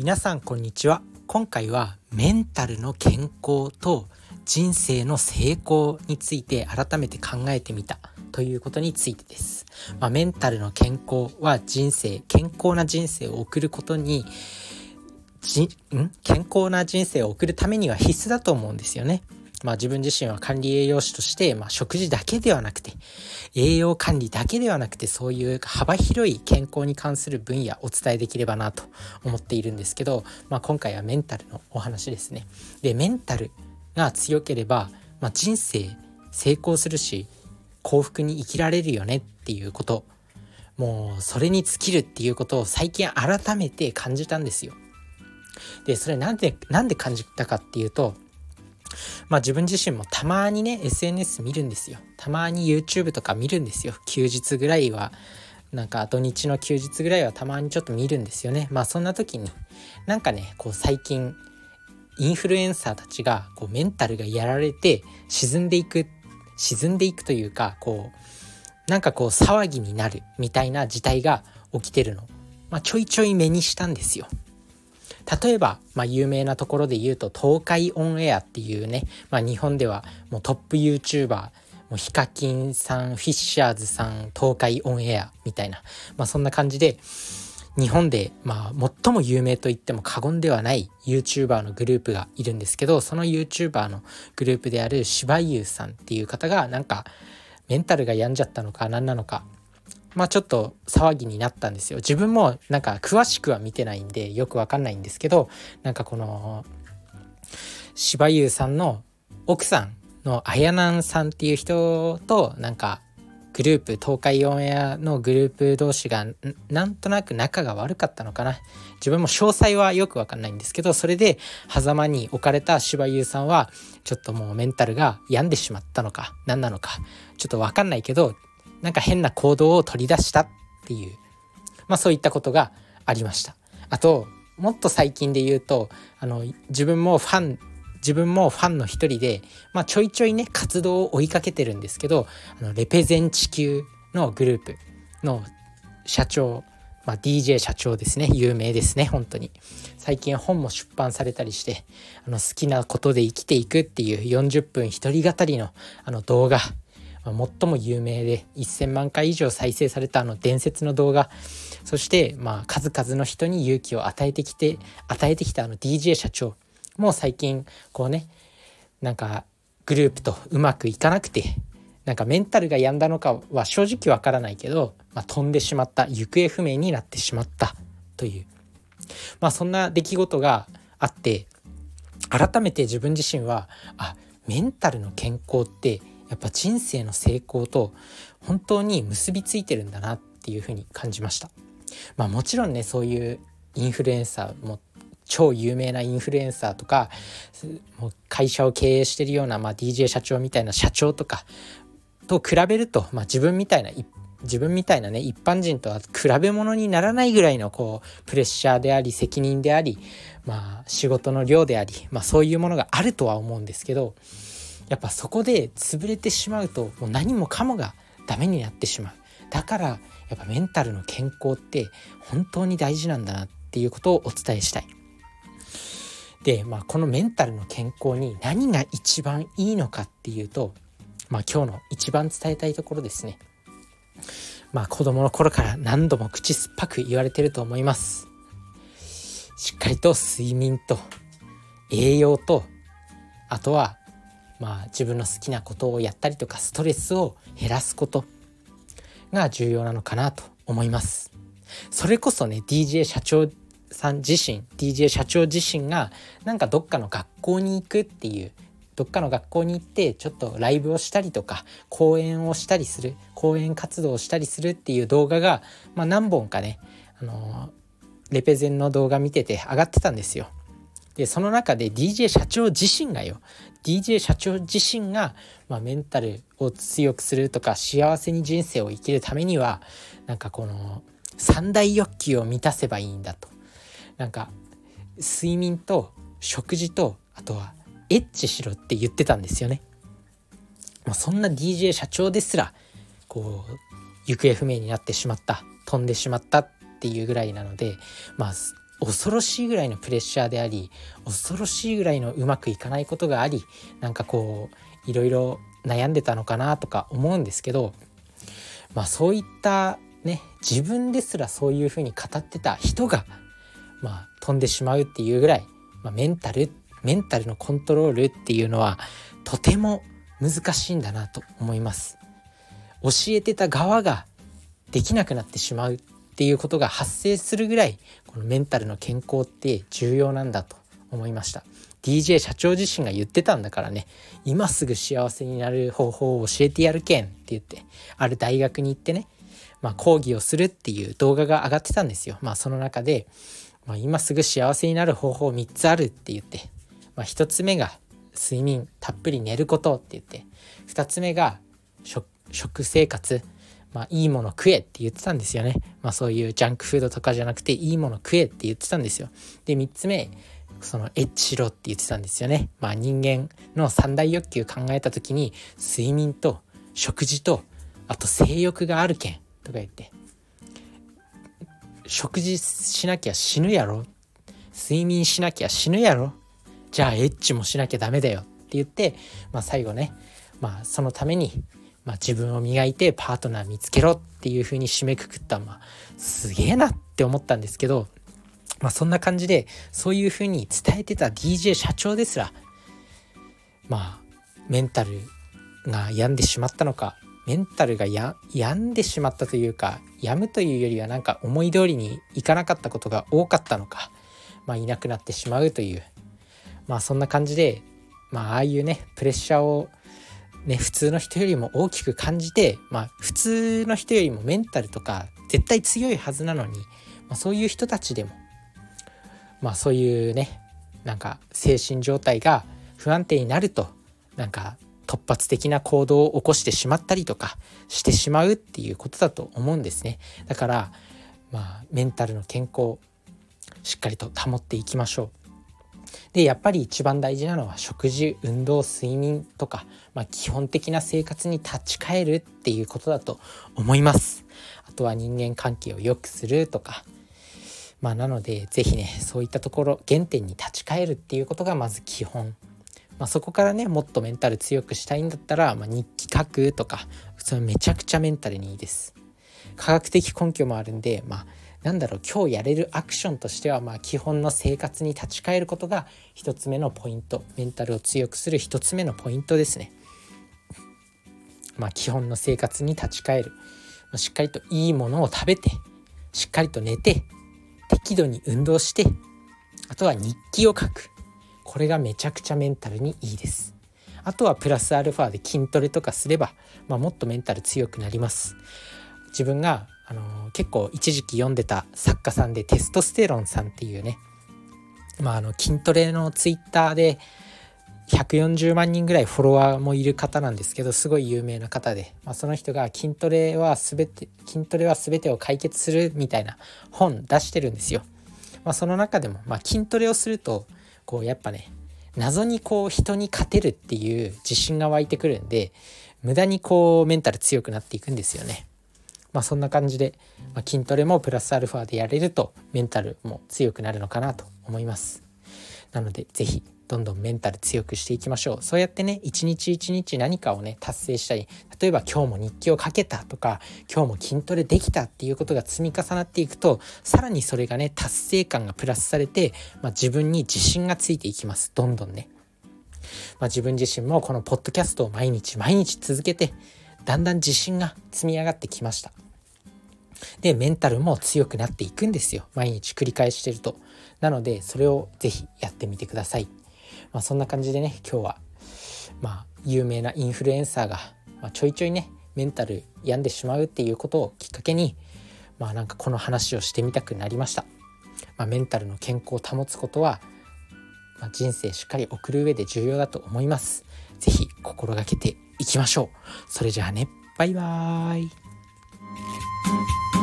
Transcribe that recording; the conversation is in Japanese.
皆さんこんにちは。今回はメンタルの健康と人生の成功について改めて考えてみたということについてです、まあ、メンタルの健康は人生健康な人生を送ることにじん？健康な人生を送るためには必須だと思うんですよね。まあ自分自身は管理栄養士として、まあ食事だけではなくて、栄養管理だけではなくて、そういう幅広い健康に関する分野お伝えできればなと思っているんですけど、まあ今回はメンタルのお話ですね。で、メンタルが強ければ、まあ人生成功するし、幸福に生きられるよねっていうこと、もうそれに尽きるっていうことを最近改めて感じたんですよ。で、それなんで、なんで感じたかっていうと、まあ自分自身もたまにね SNS 見るんですよ。たまに YouTube とか見るんですよ。休日ぐらいは。なんか土日の休日ぐらいはたまにちょっと見るんですよね。まあそんな時になんかねこう最近インフルエンサーたちがこうメンタルがやられて沈んでいく沈んでいくというかこうなんかこう騒ぎになるみたいな事態が起きてるの、まあ、ちょいちょい目にしたんですよ。例えば、まあ、有名なところで言うと東海オンエアっていうね、まあ、日本ではもうトップ YouTuber もうヒカキンさんフィッシャーズさん東海オンエアみたいな、まあ、そんな感じで日本で、まあ、最も有名と言っても過言ではない YouTuber のグループがいるんですけどその YouTuber のグループである芝優さんっていう方がなんかメンタルが病んじゃったのか何なのかまあちょっと騒ぎになったんですよ。自分もなんか詳しくは見てないんでよくわかんないんですけど、なんかこの芝優さんの奥さんのあやなんさんっていう人となんかグループ東海オンエアのグループ同士がなんとなく仲が悪かったのかな自分も詳細はよくわかんないんですけどそれで狭間に置かれた芝優さんはちょっともうメンタルが病んでしまったのか何なのかちょっとわかんないけどなんか変な行動を取り出したっていう、まあそういったことがありました。あと、もっと最近で言うと、あの、自分もファン、自分もファンの一人で、まあちょいちょいね、活動を追いかけてるんですけど、あの、レペゼン地球のグループの社長、まあ、DJ 社長ですね。有名ですね本当に。最近本も出版されたりしてあの好きなことで生きていくっていう40分一人語りのあの動画まあ、最も有名で1000万回以上再生されたあの伝説の動画。そしてまあ数々の人に勇気を与えてきて与えてきたあの DJ 社長も最近こうねなんかグループとうまくいかなくてなんかメンタルが病んだのかは正直わからないけど、まあ、飛んでしまった行方不明になってしまったという。まあそんな出来事があって改めて自分自身はあメンタルの健康ってやっぱ人生の成功と本当に結びついてるんだなっていうふうに感じました。まあもちろんねそういうインフルエンサーも超有名なインフルエンサーとかもう会社を経営してるような、まあ、DJ 社長みたいな社長とかと比べると、まあ、自分みたいな自分みたいなね一般人とは比べ物にならないぐらいのこうプレッシャーであり責任でありまあ仕事の量であり、まあ、そういうものがあるとは思うんですけどやっぱそこで潰れてしまうともう何もかもがダメになってしまう。だからやっぱメンタルの健康って本当に大事なんだなっていうことをお伝えしたい。で、まあ、このメンタルの健康に何が一番いいのかっていうと、まあ、今日の一番伝えたいところですね。まあ子供の頃から何度も口酸っぱく言われてると思います。しっかりと睡眠と栄養とあとはまあ、自分の好きなことをやったりとかストレスを減らすことが重要なのかなと思います。それこそね DJ 社長さん自身 DJ 社長自身がなんかどっかの学校に行くっていうどっかの学校に行ってちょっとライブをしたりとか講演をしたりする講演活動をしたりするっていう動画が、まあ、何本かね、あの、レペゼンの動画見てて上がってたんですよ。でその中で DJ 社長自身がよ DJ 社長自身が、まあ、メンタルを強くするとか幸せに人生を生きるためにはなんかこの三大欲求を満たせばいいんだとなんか睡眠と食事とあとはエッチしろって言ってたんですよね。まあ、そんな DJ 社長ですらこう行方不明になってしまった飛んでしまったっていうぐらいなのでまあ恐ろしいぐらいのプレッシャーであり恐ろしいぐらいのうまくいかないことがありなんかこういろいろ悩んでたのかなとか思うんですけどまあそういったね自分ですらそういうふうに語ってた人がまあ飛んでしまうっていうぐらい、まあ、メンタルメンタルのコントロールっていうのはとても難しいんだなと思います。教えてた側ができなくなってしまうっていうことが発生するぐらいこのメンタルの健康って重要なんだと思いました DJ 社長自身が言ってたんだからね今すぐ幸せになる方法を教えてやるけんって言ってある大学に行ってねまあ、講義をするっていう動画が上がってたんですよ。まあ、その中で、まあ、今すぐ幸せになる方法3つあるって言って、まあ、1つ目が睡眠たっぷり寝ることって言って2つ目が食生活まあ、いいもの食えって言ってたんですよね。まあ、そういうジャンクフードとかじゃなくていいもの食えって言ってたんですよ。で3つ目そのエッチしろって言ってたんですよね。まあ、人間の三大欲求考えた時に睡眠と食事とあと性欲があるけんとか言って食事しなきゃ死ぬやろ？睡眠しなきゃ死ぬやろ？じゃあエッチもしなきゃダメだよって言って、まあ、最後ね、まあ、そのためにまあ、自分を磨いてパートナー見つけろっていう風に締めくくった、まあ、すげえなって思ったんですけど、まあ、そんな感じでそういう風に伝えてた DJ 社長ですらまあメンタルが病んでしまったのかメンタルがや病んでしまったというか病むというよりはなんか思い通りにいかなかったことが多かったのか、まあ、いなくなってしまうというまあそんな感じでまあああいうねプレッシャーをね、普通の人よりも大きく感じて、まあ、普通の人よりもメンタルとか絶対強いはずなのに、まあ、そういう人たちでも、まあ、そういうねなんか精神状態が不安定になるとなんか突発的な行動を起こしてしまったりとかしてしまうっていうことだと思うんですね。だからまあメンタルの健康しっかりと保っていきましょう。でやっぱり一番大事なのは食事運動睡眠とか、まあ、基本的な生活に立ち返るっていうことだと思います。あとは人間関係を良くするとか。まあなので是非ねそういったところ原点に立ち返るっていうことがまず基本。まあ、そこからねもっとメンタル強くしたいんだったら、まあ、日記書くとか。それめちゃくちゃメンタルにいいです。科学的根拠もあるんでまあなんだろう今日やれるアクションとしてはまあ基本の生活に立ち返ることが一つ目のポイントメンタルを強くする一つ目のポイントですね。まあ基本の生活に立ち返るしっかりといいものを食べてしっかりと寝て適度に運動してあとは日記を書くこれがめちゃくちゃメンタルにいいです。あとはプラスアルファで筋トレとかすれば、まあ、もっとメンタル強くなります。自分があの結構一時期読んでた作家さんでテストステロンさんっていうね、まあ、あの筋トレのツイッターで140万人ぐらいフォロワーもいる方なんですけどすごい有名な方で、まあ、その人が筋トレは全て筋トレは全てを解決するみたいな本出してるんですよ。まあ、その中でも、まあ、筋トレをするとこうやっぱね謎にこう人に勝てるっていう自信が湧いてくるんで無駄にこうメンタル強くなっていくんですよね。まあ、そんな感じで、まあ、筋トレもプラスアルファでやれるとメンタルも強くなるのかなと思います。なので是非どんどんメンタル強くしていきましょう。そうやってね一日一日何かをね達成したり例えば今日も日記をかけたとか今日も筋トレできたっていうことが積み重なっていくとさらにそれがね達成感がプラスされて、まあ、自分に自信がついていきます。どんどんね、まあ、自分自身もこのポッドキャストを毎日毎日続けてだんだん自信が積み上がってきました。でメンタルも強くなっていくんですよ。毎日繰り返してると。なのでそれを是非やってみてください、まあ、そんな感じでね今日はまあ有名なインフルエンサーが、まあ、ちょいちょいねメンタル病んでしまうっていうことをきっかけにまあなんかこの話をしてみたくなりました、まあ、メンタルの健康を保つことは、まあ、人生しっかり送る上で重要だと思います。ぜひ心がけていきましょう。それじゃあね。バイバーイ。thank you